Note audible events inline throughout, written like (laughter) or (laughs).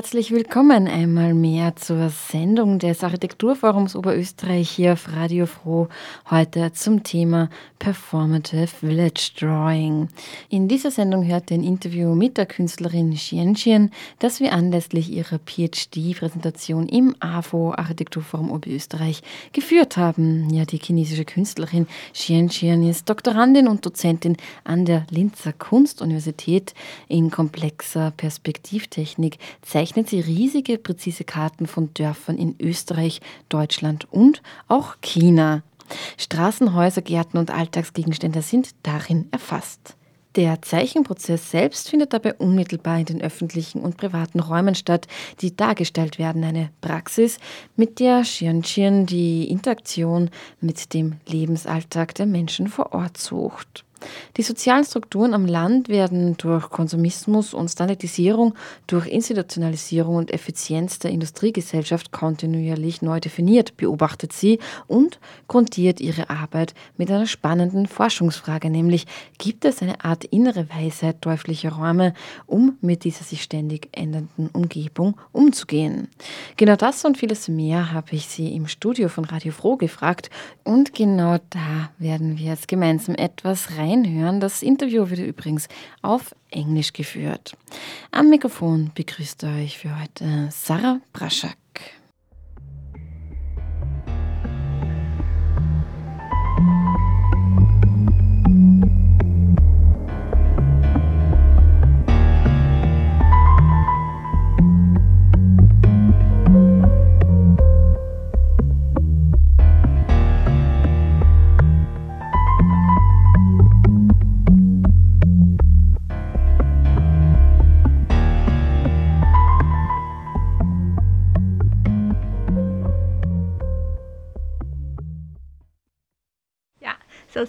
Herzlich willkommen einmal mehr zur Sendung des Architekturforums Oberösterreich hier auf Radio Froh. Heute zum Thema Performative Village Drawing. In dieser Sendung hört ihr ein Interview mit der Künstlerin Xian Xian, das wir anlässlich ihrer PhD-Präsentation im AFO Architekturforum Oberösterreich geführt haben. Ja, die chinesische Künstlerin Xian Xian ist Doktorandin und Dozentin an der Linzer Kunstuniversität in komplexer Perspektivtechnik zeichnet sie riesige, präzise Karten von Dörfern in Österreich, Deutschland und auch China. Straßen, Häuser, Gärten und Alltagsgegenstände sind darin erfasst. Der Zeichenprozess selbst findet dabei unmittelbar in den öffentlichen und privaten Räumen statt, die dargestellt werden. Eine Praxis, mit der Xianxian die Interaktion mit dem Lebensalltag der Menschen vor Ort sucht. Die sozialen Strukturen am Land werden durch Konsumismus und Standardisierung, durch Institutionalisierung und Effizienz der Industriegesellschaft kontinuierlich neu definiert, beobachtet sie und grundiert ihre Arbeit mit einer spannenden Forschungsfrage, nämlich gibt es eine Art innere Weisheit teuflischer Räume, um mit dieser sich ständig ändernden Umgebung umzugehen? Genau das und vieles mehr habe ich sie im Studio von Radio Froh gefragt und genau da werden wir jetzt gemeinsam etwas rein reinhören. Das Interview wird übrigens auf Englisch geführt. Am Mikrofon begrüßt euch für heute Sarah Braschak.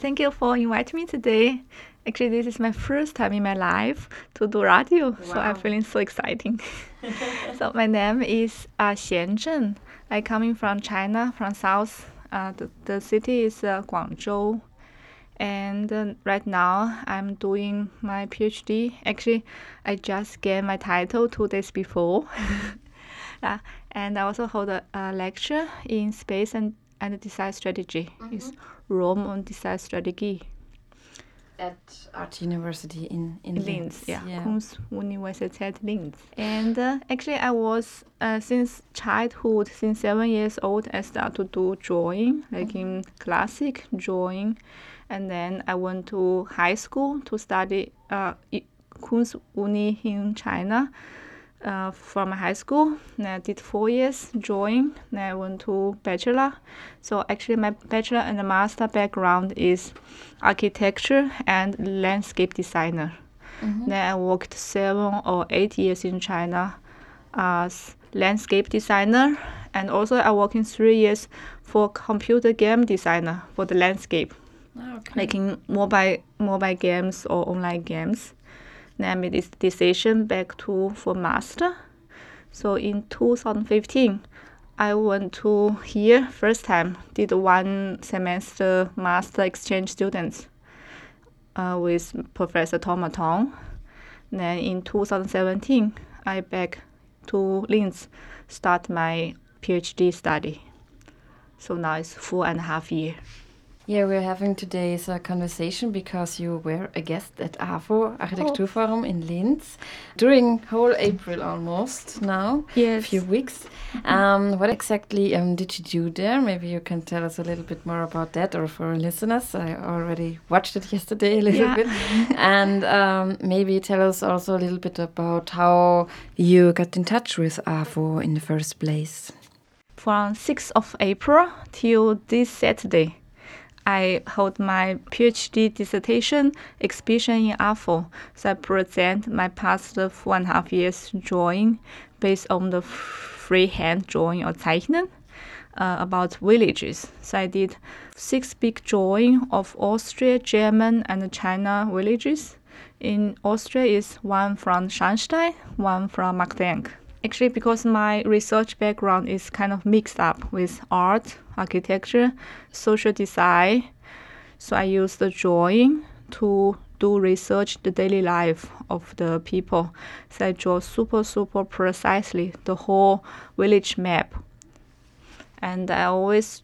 Thank you for inviting me today. Actually, this is my first time in my life to do radio, wow. so I'm feeling so exciting. (laughs) so my name is uh, Xian Zheng. I coming from China, from south. Uh, the, the city is uh, Guangzhou. And uh, right now, I'm doing my PhD. Actually, I just get my title two days before. (laughs) uh, and I also hold a, a lecture in space and, and design strategy. Mm -hmm. Rome und Design Strategie. At Art University in, in Linz. Linz yeah, yeah. Kunstuniversität Linz. And uh, actually, I was, uh, since childhood, since seven years old, I started to do drawing, like mm -hmm. in classic drawing. And then I went to high school to study uh, Kunstuni in China uh, from high school. And I did four years drawing. Then I went to bachelor. So actually, my bachelor and master background is architecture and landscape designer. Mm-hmm. Then I worked seven or eight years in China as landscape designer, and also I worked in three years for computer game designer for the landscape, okay. making mobile mobile games or online games made this decision back to for master. So in 2015, I went to here first time, did one semester master exchange students uh, with Professor Thomas Tong. Then in 2017, I back to Linz, start my PhD study. So now it's four and a half year. Yeah, we're having today's uh, conversation because you were a guest at AFO Architekturforum in Linz during whole April almost now. Yes. A few weeks. Um, what exactly um, did you do there? Maybe you can tell us a little bit more about that or for listeners. I already watched it (laughs) yesterday a little yeah. bit. and um, maybe tell us also a little bit about how you got in touch with AFO in the first place. From 6th of April till this Saturday. I hold my PhD dissertation exhibition in AFO. So I present my past four and a half years drawing based on the freehand drawing or Zeichnen uh, about villages. So I did six big drawing of Austria, German, and China villages. In Austria is one from Scharnstein, one from Marchtrenk. Actually because my research background is kind of mixed up with art, architecture, social design. So I use the drawing to do research the daily life of the people. So I draw super super precisely the whole village map. And I always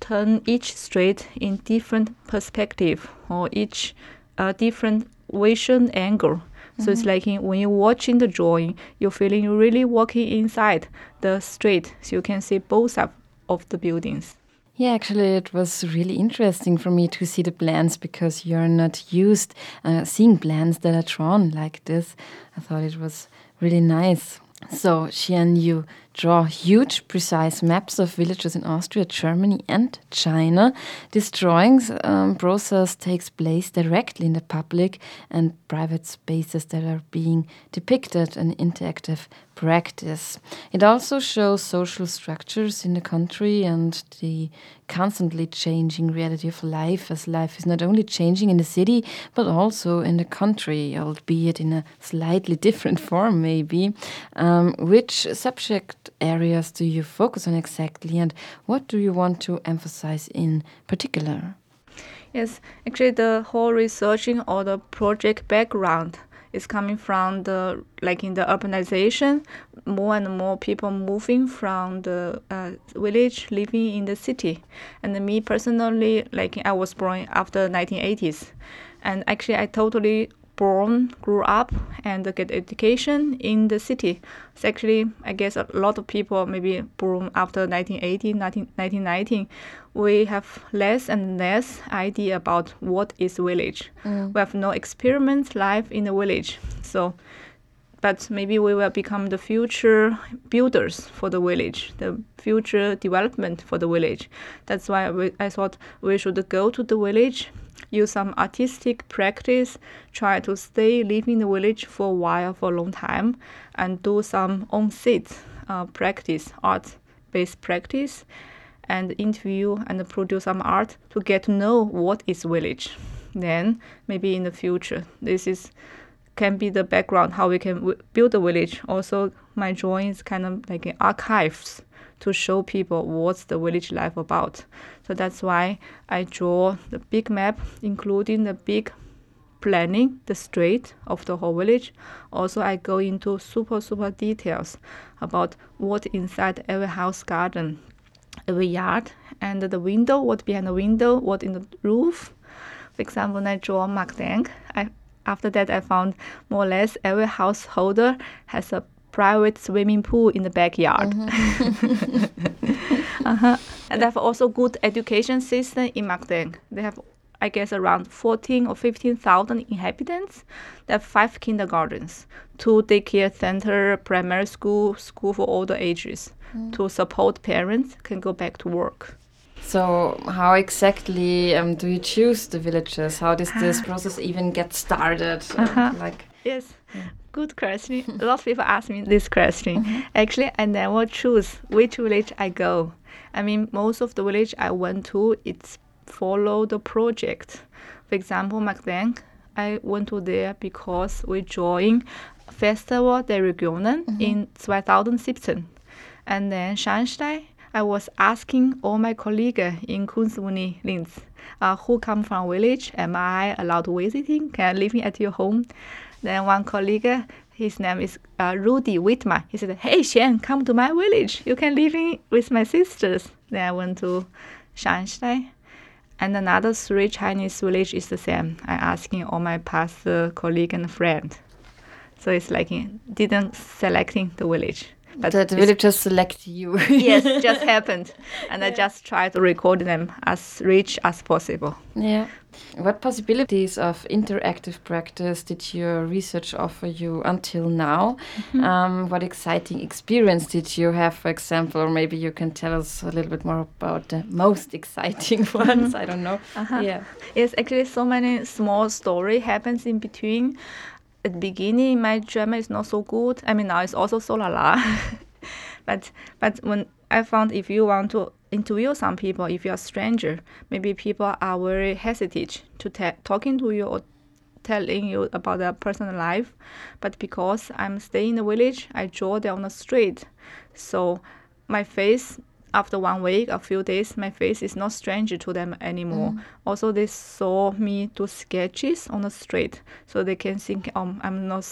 turn each street in different perspective or each uh, different vision angle. So mm-hmm. it's like in, when you're watching the drawing, you're feeling you're really walking inside the street, so you can see both of, of the buildings. Yeah, actually, it was really interesting for me to see the plans because you're not used uh, seeing plans that are drawn like this. I thought it was really nice. So, Xian, you draw huge, precise maps of villages in Austria, Germany, and China. This drawing um, process takes place directly in the public and private spaces that are being depicted in interactive practice. It also shows social structures in the country and the constantly changing reality of life, as life is not only changing in the city but also in the country, albeit in a slightly different form, maybe. Um, which subject areas do you focus on exactly, and what do you want to emphasize in particular? Yes, actually, the whole researching or the project background is coming from the like in the urbanization, more and more people moving from the uh, village living in the city. And me personally, like I was born after 1980s, and actually I totally born, grew up, and get education in the city. So actually, I guess a lot of people maybe born after 1980, 1990, we have less and less idea about what is village. Mm. We have no experiment life in the village. So, but maybe we will become the future builders for the village, the future development for the village. That's why we, I thought we should go to the village use some artistic practice, try to stay live in the village for a while, for a long time, and do some on-site uh, practice, art-based practice, and interview and produce some art to get to know what is village. Then maybe in the future, this is can be the background how we can build a village. Also, my drawing is kind of like archives to show people what's the village life about. So that's why I draw the big map, including the big planning, the street of the whole village. Also, I go into super, super details about what inside every house garden, every yard, and the window, what behind the window, what in the roof. For example, when I draw Marchtrenk, I after that I found more or less every householder has a private swimming pool in the backyard. Mm-hmm. (laughs) uh-huh. And they have also good education system in Marchtrenk. They have, I guess, around 14 or 15,000 inhabitants. They have five kindergartens, two daycare center, primary school, school for all the ages mm. to support parents can go back to work. So, how exactly um, do you choose the villages? How does this process even get started? Uh-huh. like, yes. Yeah good question. (laughs) a lot of people ask me this question. Mm-hmm. Actually, I never choose which village I go. I mean, most of the village I went to, it's follow the project. For example, Marchtrenk, I went to there because we joined Festival der Regionen mm-hmm. in 2017. And then Scharnstein, I was asking all my colleagues in Kunstuni Linz, uh, who come from village, am I allowed visiting? Can I live at your home? Then one colleague, his name is uh, Rudy Whitmer. He said, "Hey, Xian, come to my village. You can live in with my sisters." Then I went to Scharnstein. And another three Chinese village is the same. I asking all my past uh, colleague and friend. So it's like didn't selecting the village. But the, the just select you. (laughs) yes, just (laughs) happened, and yeah. I just try to record them as rich as possible. Yeah. What possibilities of interactive practice did your research offer you until now? Mm -hmm. um, what exciting experience did you have, for example, or maybe you can tell us a little bit more about the most exciting (laughs) mm-hmm. ones? I don't know. Uh -huh. Yeah. Yes, actually, so many small story happens in between at the beginning my German is not so good. I mean now it's also so la la. (laughs) but but when I found if you want to interview some people, if you're a stranger, maybe people are very hesitant to ta- talking to you or telling you about their personal life, but because I'm staying in the village, I draw them on the street. So my face after one week, a few days, my face is not strange to them anymore. Mm. Also, they saw me do sketches on the street, so they can think, um, I'm not,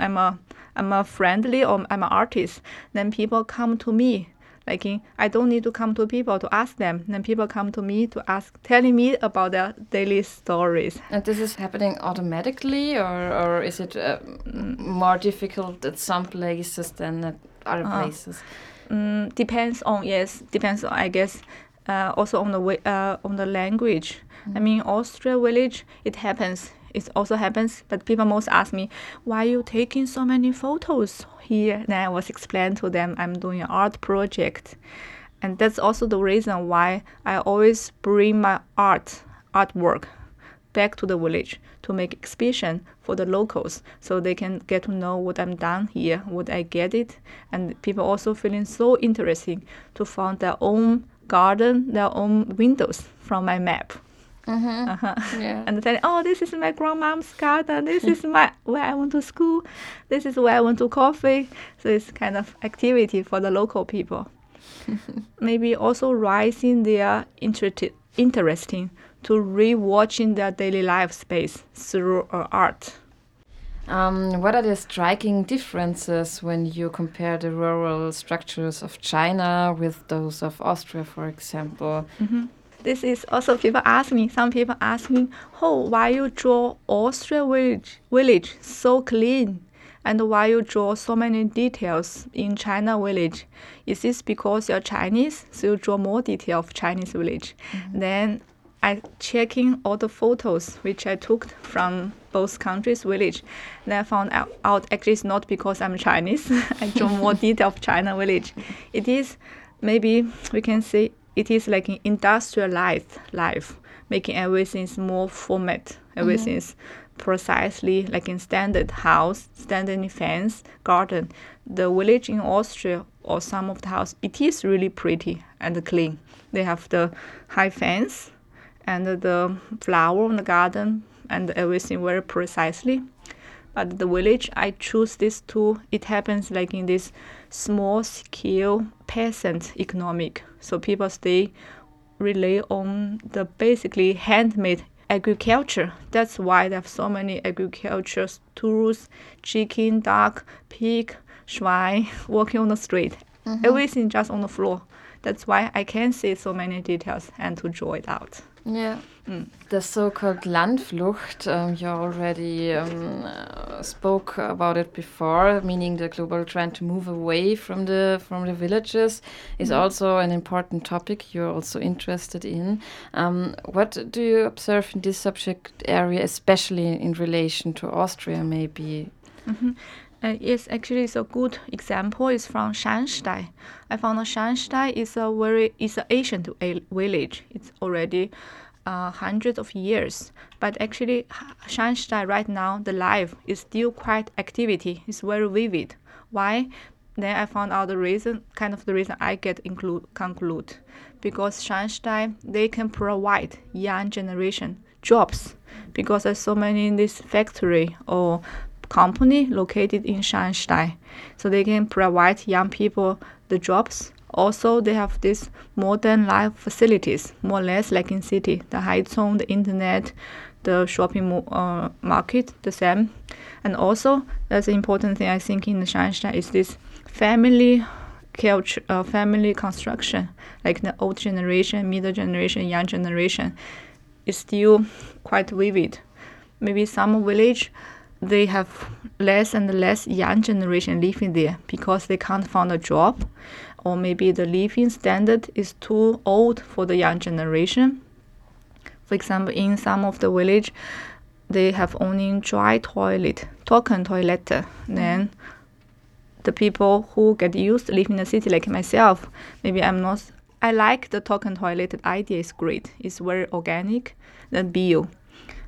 I'm a, I'm a friendly or I'm an artist. Then people come to me. Like I don't need to come to people to ask them. Then people come to me to ask, telling me about their daily stories. And this is happening automatically, or or is it uh, more difficult at some places than at other uh, places? Um, depends on yes, depends on I guess. Uh, also on the way, uh, on the language. Mm. I mean, Austria village, it happens. It also happens, but people most ask me, why are you taking so many photos here? Then I was explain to them I'm doing an art project, and that's also the reason why I always bring my art artwork back to the village to make exhibition for the locals so they can get to know what I'm done here, what I get it. And people also feeling so interesting to find their own garden, their own windows from my map. Mm-hmm. Uh-huh. Yeah. and then, oh, this is my grandmom's garden. This is my where I went to school. This is where I went to coffee. So it's kind of activity for the local people. (laughs) Maybe also rising their interest, interesting to rewatching their daily life space through uh, art. Um, what are the striking differences when you compare the rural structures of China with those of Austria, for example? Mm -hmm. This is also people ask me. Some people ask me, "Oh, why you draw Austria village, village so clean, and why you draw so many details in China village? Is this because you're Chinese, so you draw more detail of Chinese village?" Mm -hmm. Then I checking all the photos which I took from both countries' village. Then I found out, actually it's not because I'm Chinese. (laughs) I draw more detail of China village. It is maybe we can say it is like an industrialized life, making everything more format. Everything mm-hmm. is precisely like in standard house, standard fence, garden. The village in Austria or some of the house, it is really pretty and clean. They have the high fence and the flower in the garden and everything very precisely. But the village, I choose this two. It happens like in this small scale peasant economic. So people stay rely on the basically handmade agriculture. That's why they have so many agriculture tools, chicken, duck, pig, swine (laughs) walking on the street. Mm-hmm. Everything just on the floor. That's why I can see so many details and to draw it out. Yeah. Mm. The so-called Landflucht, um, you already um, uh, spoke about it before, meaning the global trend to move away from the from the villages is mm. also an important topic you're also interested in. Um, what do you observe in this subject area, especially in relation to Austria, maybe? Mm -hmm. Uh, yes, actually, it's a good example. It's from Shanxtai. I found that Shanxtai is a very is an ancient village. It's already uh, hundreds of years. But actually, Shanxtai right now, the life is still quite activity. It's very vivid. Why? Then I found out the reason, kind of the reason I get include conclude, because Shanxtai they can provide young generation jobs because there's so many in this factory or company located in Shanghai. So they can provide young people the jobs. Also, they have these modern life facilities, more or less like in city. The high Haizong, the internet, the shopping uh, market, the same. And also, that's an important thing I think in the Shanxai is this family culture, uh, family construction. Like the old generation, middle generation, young generation, is still quite vivid. Maybe some village they have less and less young generation living there because they can't find a job or maybe the living standard is too old for the young generation. For example, in some of the village, they have only dry toilet, token toilet. Then the people who get used to live in the city like myself, maybe I'm not I like the token toilet idea is great. It's very organic, the bio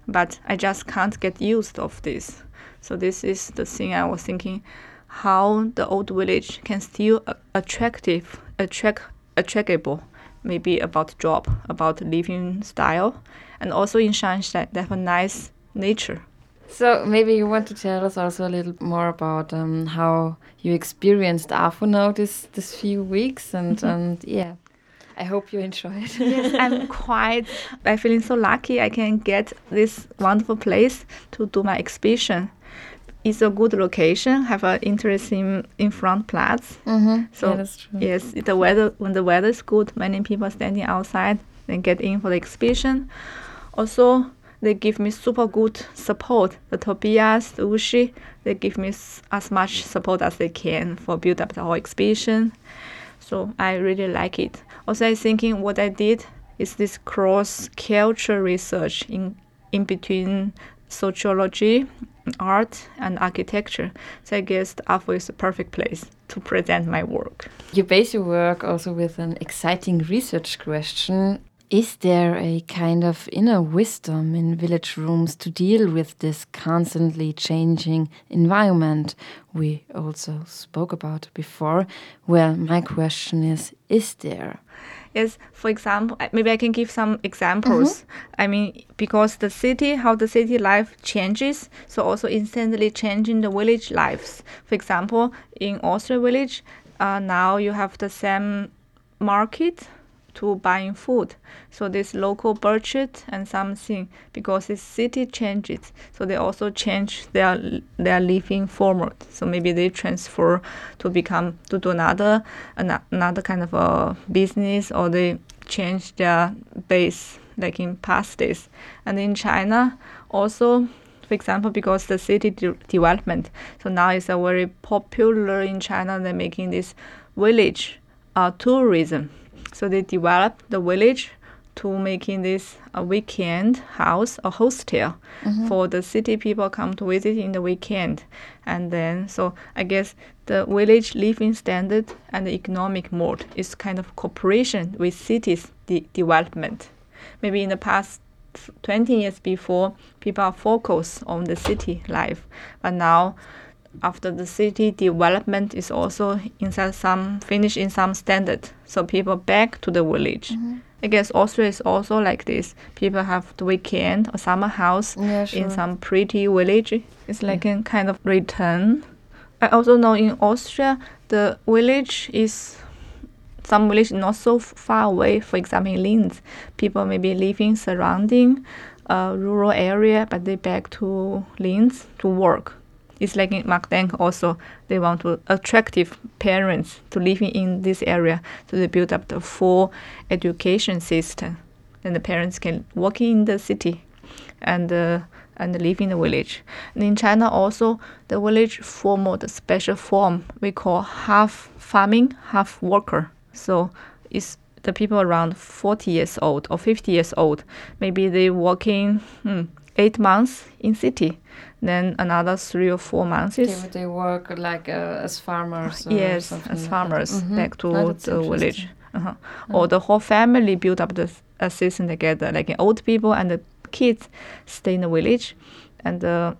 but I just can't get used of this. So this is the thing I was thinking, how the old village can still attractive, attract, attractable, maybe about job, about living style, and also in Shanxai they have a nice nature. So maybe you want to tell us also a little more about um, how you experienced AFO now this this few weeks, and Mm-hmm. and yeah, I hope you enjoy it. yes, I'm (laughs) quite. I'm feeling so lucky. I can get this wonderful place to do my exhibition. It's a good location. Have an interesting in front plats. mm-hmm. So yeah, that's true. yes, the weather when the weather is good, many people standing outside and get in for the exhibition. Also, they give me super good support. The Tobias, the Ushi, they give me s- as much support as they can for build up the whole exhibition. So I really like it. Also, I thinking what I did is this cross culture research in in between sociology, art, and architecture. So I guess AFO is the perfect place to present my work. You base your work also with an exciting research question. Is there a kind of inner wisdom in village rooms to deal with this constantly changing environment we also spoke about before? Well, my question is Is there? Yes, for example, maybe I can give some examples. I mean, because the city, how the city life changes, so also instantly changing the village lives. For example, in Austria village, uh, now you have the same market to buying food. So this local budget and something because this city changes, so they also change their their living format. So maybe they transfer to become to do another another kind of a business, or they change their base like in past days. And in China also. For example, because the city de- development, so now it's a very popular in China. They're making this village uh, tourism. So they develop the village to making this a weekend house, a hostel mm-hmm. for the city people come to visit in the weekend. And then, so I guess the village living standard and the economic mode is kind of cooperation with cities de- development. Maybe in the past 20 years before, people are focused on the city life, but now after the city development is also inside some finished in some standard. So people back to the village. Mm-hmm. I guess austria is also like this. People have the weekend or summer house Yeah, in some pretty village. It's like a kind of return. I also know in austria the village is some village not so far away. For example in linz people may be living surrounding a rural area but they back to linz to work it's like in Marchtrenk also, they want to attractive parents to living in this area. So they build up the full education system. And the parents can work in the city and uh, and live in the village. And in China also, the village form the special form we call half farming, half worker. So it's the people around 40 years old or 50 years old. Maybe they working hmm, eight months in city then another three or four months They, is they work like uh, as farmers. Or yes something as like farmers Mhm. back to Oh, the village uh-huh. or the whole family build up the a system together like old people and the kids stay in the village and the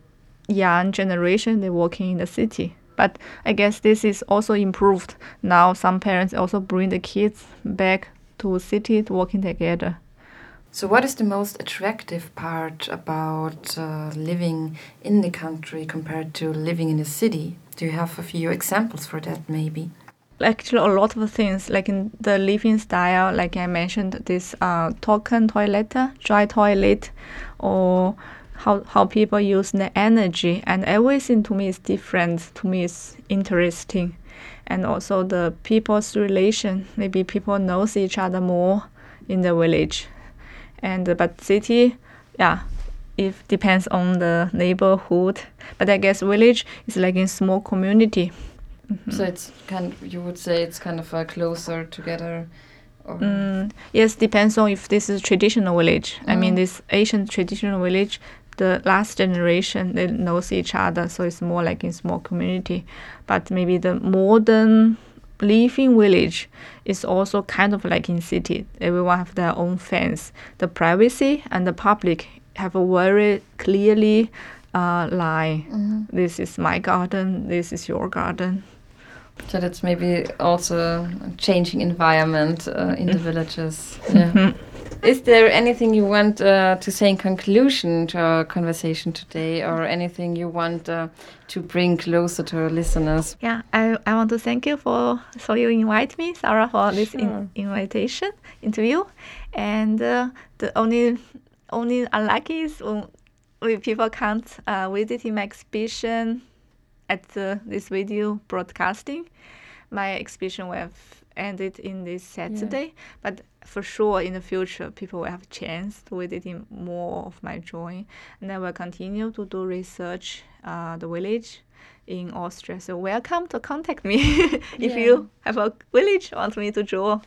young generation they working in the city but i guess this is also improved now some parents also bring the kids back to city to working together So, what is the most attractive part about uh, living in the country compared to living in the city? Do you have a few examples for that, maybe? actually a lot of things like in the living style like i mentioned this uh, token toilet dry toilet or how, how people use the energy and everything to me is different to me is interesting and also the people's relation maybe people knows each other more in the village and uh, but city yeah it depends on the neighborhood but i guess village is like in small community So it's kind. you would say it's kind of uh, closer together. Mm, yes, depends on if this is traditional village. I mean, Mm. this Asian traditional village, the last generation they knows each other, so it's more like in small community. But maybe the modern living village is also kind of like in city. Everyone have their own fence. The privacy and the public have a very clearly uh, line. Mhm. This is my garden. This is your garden. So that's maybe also changing environment uh, in the (laughs) villages. (laughs) Yeah. Is there anything you want uh, to say in conclusion to our conversation today, or anything you want uh, to bring closer to our listeners? Yeah, I, I want to thank you for so you invite me, Sarah, for this in, invitation interview. And uh, the only only unlucky is when people can't uh, visit my exhibition at this video broadcasting. My exhibition will have ended in this Saturday, yeah. but for sure in the future people will have a chance to visit more of my drawing and I will continue to do research uh, the village in Austria. So welcome to contact me (laughs) if yeah. you have a village want me to draw.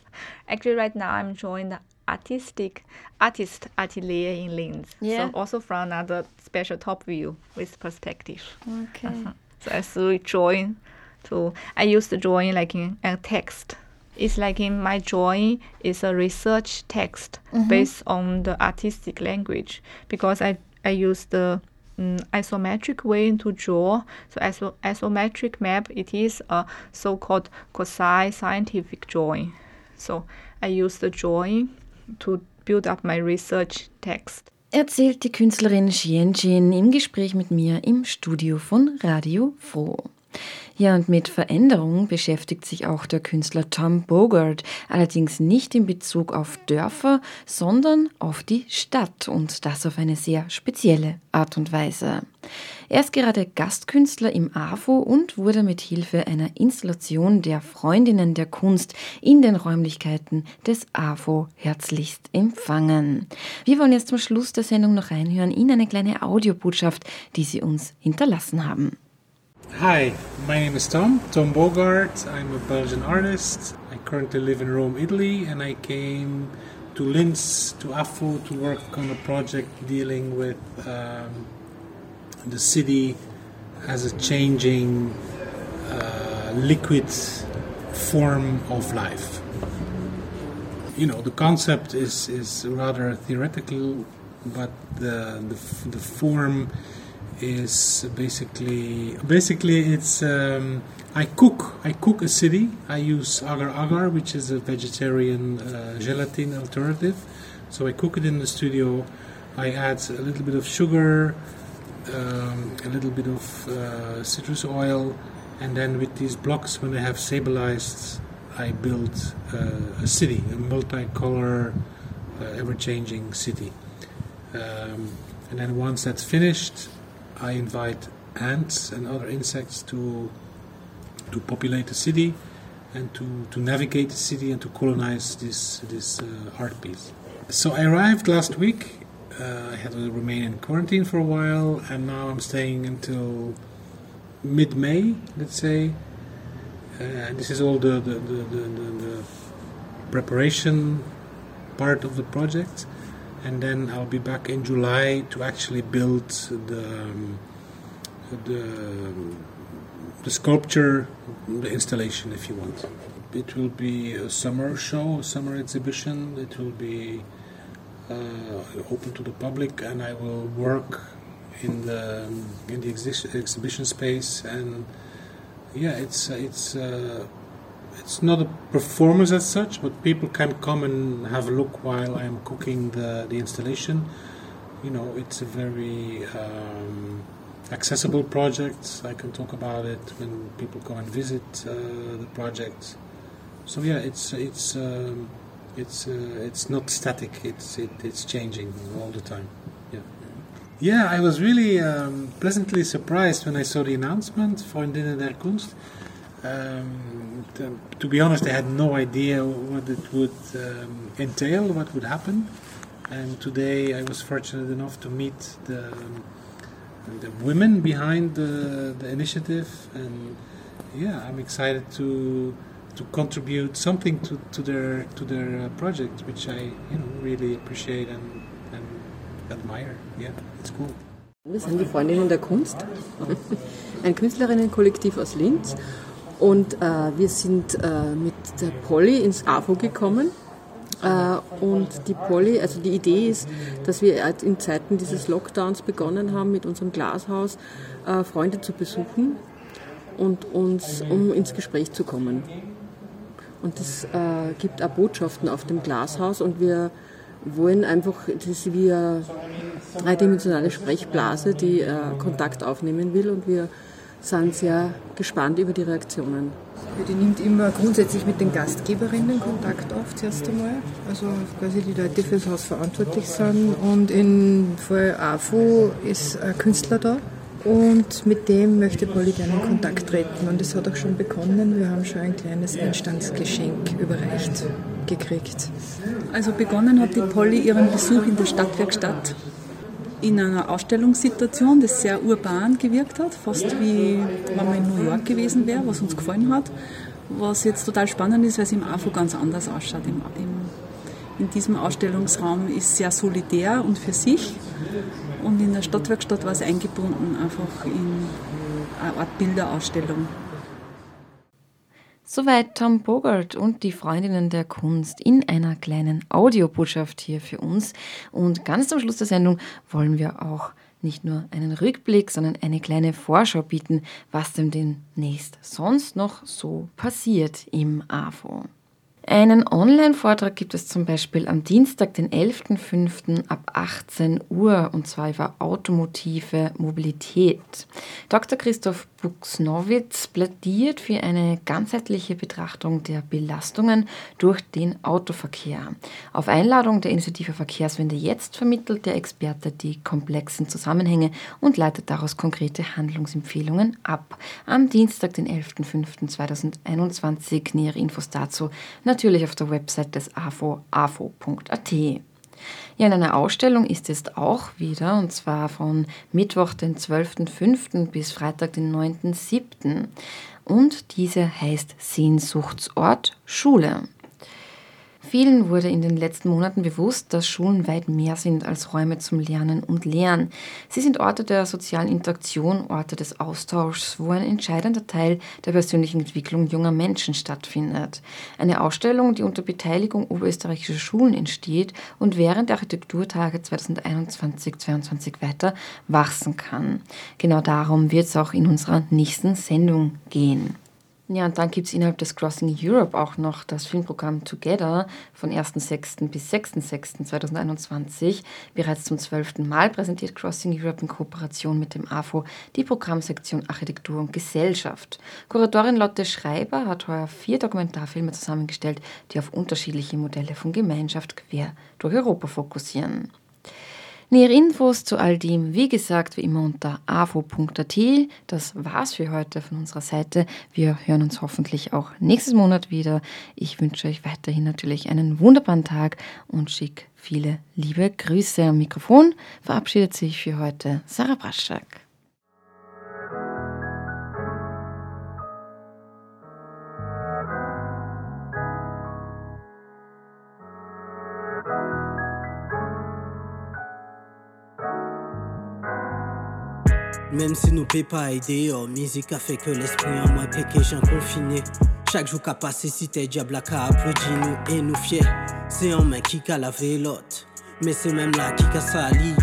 Actually right now I'm drawing the artistic artist atelier in Linz. Yeah. So also from another special top view with perspective. Okay. Uh-huh. So I still drawing to I use the drawing like in a text it's like in my drawing is a research text mm-hmm. based on the artistic language because I, I use the um, isometric way to draw. So iso- isometric map, it is a so-called quasi-scientific drawing. So I use the drawing to build up my research text. Erzählt die Künstlerin Xian Zheng im Gespräch mit mir im Studio von Radio FRO. Ja, und mit Veränderung beschäftigt sich auch der Künstler Tom Bogart, allerdings nicht in Bezug auf Dörfer, sondern auf die Stadt und das auf eine sehr spezielle Art und Weise. Er ist gerade Gastkünstler im AFO und wurde mit Hilfe einer Installation der Freundinnen der Kunst in den Räumlichkeiten des AFO herzlichst empfangen. Wir wollen jetzt zum Schluss der Sendung noch reinhören in eine kleine Audiobotschaft, die Sie uns hinterlassen haben. Hi, my name is Tom, Tom Bogaert. I'm a Belgian artist. I currently live in Rome, Italy, and I came to Linz, to AFO, to work on a project dealing with um, the city as a changing uh, liquid form of life. You know, the concept is, is rather theoretical, but the, the, the form is basically basically it's um, I cook I cook a city. I use agar agar, which is a vegetarian uh, gelatin alternative. So I cook it in the studio. I add a little bit of sugar, um, a little bit of uh, citrus oil, and then with these blocks, when they have stabilized, I build uh, a city, a multicolor, uh, ever-changing city. Um, and then once that's finished, I invite ants and other insects to to populate the city and to, to navigate the city and to colonize this this uh, art piece. So I arrived last week. Uh, I had to remain in quarantine for a while, and now I'm staying until mid-May, let's say. Uh, this is all the the, the, the, the preparation part of the project and then I'll be back in July to actually build the um, the, the sculpture, the installation, if you want. It will be a summer show, a summer exhibition. It will be uh, open to the public, and I will work in the in the exhi- exhibition space. And yeah, it's it's. Uh, it's not a performance as such, but people can come and have a look while I am cooking the, the installation. You know, it's a very um, accessible project. I can talk about it when people come and visit uh, the project. So yeah, it's it's um, it's uh, it's not static. It's it, it's changing all the time. Yeah. Yeah, I was really um, pleasantly surprised when I saw the announcement Freundinnen der Kunst. Um, to, to, be honest, I had no idea what it would um, entail, what would happen. And today I was fortunate enough to meet the, the women behind the, the initiative. And yeah, I'm excited to to contribute something to, to their to their uh, project, which I you know really appreciate and, and admire. Yeah, it's cool. Wir sind die Freundinnen der Kunst, (laughs) ein Künstlerinnenkollektiv aus Linz Und äh, wir sind äh, mit der Polly ins AFO gekommen. Äh, und die Polly, also die Idee ist, dass wir in Zeiten dieses Lockdowns begonnen haben, mit unserem Glashaus äh, Freunde zu besuchen und uns, um ins Gespräch zu kommen. Und es äh, gibt auch Botschaften auf dem Glashaus und wir wollen einfach, das wie eine dreidimensionale Sprechblase, die äh, Kontakt aufnehmen will und wir sind sehr gespannt über die Reaktionen. Die nimmt immer grundsätzlich mit den Gastgeberinnen Kontakt auf, zuerst einmal. Also quasi die Leute fürs Haus verantwortlich sind. Und im Fall AFO ist ein Künstler da. Und mit dem möchte Polly gerne in Kontakt treten. Und es hat auch schon begonnen. Wir haben schon ein kleines Einstandsgeschenk überreicht gekriegt. Also begonnen hat die Polly ihren Besuch in der Stadtwerkstatt in einer Ausstellungssituation, das sehr urban gewirkt hat, fast wie wenn man in New York gewesen wäre, was uns gefallen hat. Was jetzt total spannend ist, weil es im AFO ganz anders ausschaut. Im, im, in diesem Ausstellungsraum ist sehr solidär und für sich. Und in der Stadtwerkstatt war es eingebunden einfach in eine Art Bilderausstellung. Soweit Tom Bogart und die Freundinnen der Kunst in einer kleinen Audiobotschaft hier für uns. Und ganz zum Schluss der Sendung wollen wir auch nicht nur einen Rückblick, sondern eine kleine Vorschau bieten, was dem demnächst sonst noch so passiert im AFO. Einen Online-Vortrag gibt es zum Beispiel am Dienstag, den 11.05. ab 18 Uhr, und zwar über automotive Mobilität. Dr. Christoph Buxnowitz plädiert für eine ganzheitliche Betrachtung der Belastungen durch den Autoverkehr. Auf Einladung der Initiative Verkehrswende jetzt vermittelt der Experte die komplexen Zusammenhänge und leitet daraus konkrete Handlungsempfehlungen ab. Am Dienstag, den 11.05.2021, nähere Infos dazu natürlich auf der Website des AFO, afo.at. Ja, in einer Ausstellung ist es auch wieder, und zwar von Mittwoch, den 12.05. bis Freitag, den 9.07. Und diese heißt Sehnsuchtsort Schule. Vielen wurde in den letzten Monaten bewusst, dass Schulen weit mehr sind als Räume zum Lernen und Lehren. Sie sind Orte der sozialen Interaktion, Orte des Austauschs, wo ein entscheidender Teil der persönlichen Entwicklung junger Menschen stattfindet. Eine Ausstellung, die unter Beteiligung oberösterreichischer Schulen entsteht und während der Architekturtage 2021-2022 weiter wachsen kann. Genau darum wird es auch in unserer nächsten Sendung gehen. Ja, und dann gibt es innerhalb des Crossing Europe auch noch das Filmprogramm Together von 1.6. bis 6.6.2021. Bereits zum zwölften Mal präsentiert Crossing Europe in Kooperation mit dem AFO die Programmsektion Architektur und Gesellschaft. Kuratorin Lotte Schreiber hat heuer vier Dokumentarfilme zusammengestellt, die auf unterschiedliche Modelle von Gemeinschaft quer durch Europa fokussieren. Nähere Infos zu all dem, wie gesagt, wie immer unter avo.at. Das war's für heute von unserer Seite. Wir hören uns hoffentlich auch nächstes Monat wieder. Ich wünsche euch weiterhin natürlich einen wunderbaren Tag und schicke viele liebe Grüße am Mikrofon. Verabschiedet sich für heute Sarah Braschak. Même si nous paie pas aider, oh, musique a fait que l'esprit en moi péqué, j'ai confiné. Chaque jour qu'a passé, si t'es diable a applaudi nous et nous fiers. C'est en main qui qu'a la vélote, mais c'est même là qui qu'a sali.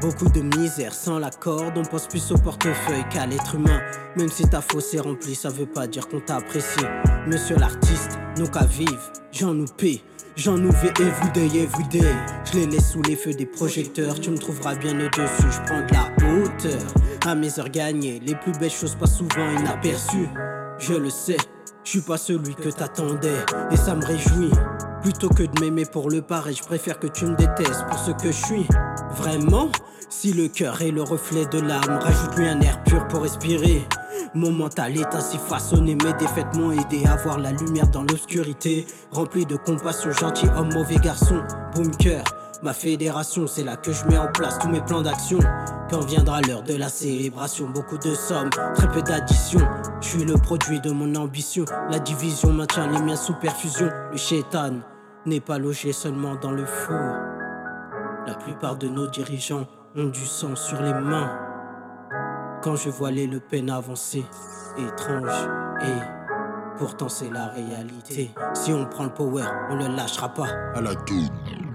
Beaucoup de misère sans la corde, on pense plus au portefeuille qu'à l'être humain. Même si ta fosse est remplie, ça veut pas dire qu'on t'apprécie. Monsieur l'artiste, nous qu'à vivre, j'en nous paie. J'en ouvre everyday, everyday. Je les laisse sous les feux des projecteurs. Tu me trouveras bien au-dessus, je prends de la hauteur. À mes heures gagnées, les plus belles choses passent souvent inaperçues. Je le sais, je suis pas celui que t'attendais. Et ça me réjouit. Plutôt que de m'aimer pour le pareil, je préfère que tu me détestes pour ce que je suis. Vraiment? Si le cœur est le reflet de l'âme, rajoute-lui un air pur pour respirer. Mon mental est ainsi façonné, mes défaites m'ont aidé à voir la lumière dans l'obscurité. Rempli de compassion, gentil homme, mauvais garçon, cœur. Ma fédération, c'est là que je mets en place tous mes plans d'action. Quand viendra l'heure de la célébration, beaucoup de sommes, très peu d'additions. Je suis le produit de mon ambition. La division maintient les miens sous perfusion. Le chétan n'est pas logé seulement dans le four. La plupart de nos dirigeants ont du sang sur les mains. Quand je vois les Le Pen avancer, étrange et pourtant c'est la réalité. Si on prend le power, on le lâchera pas. À la double.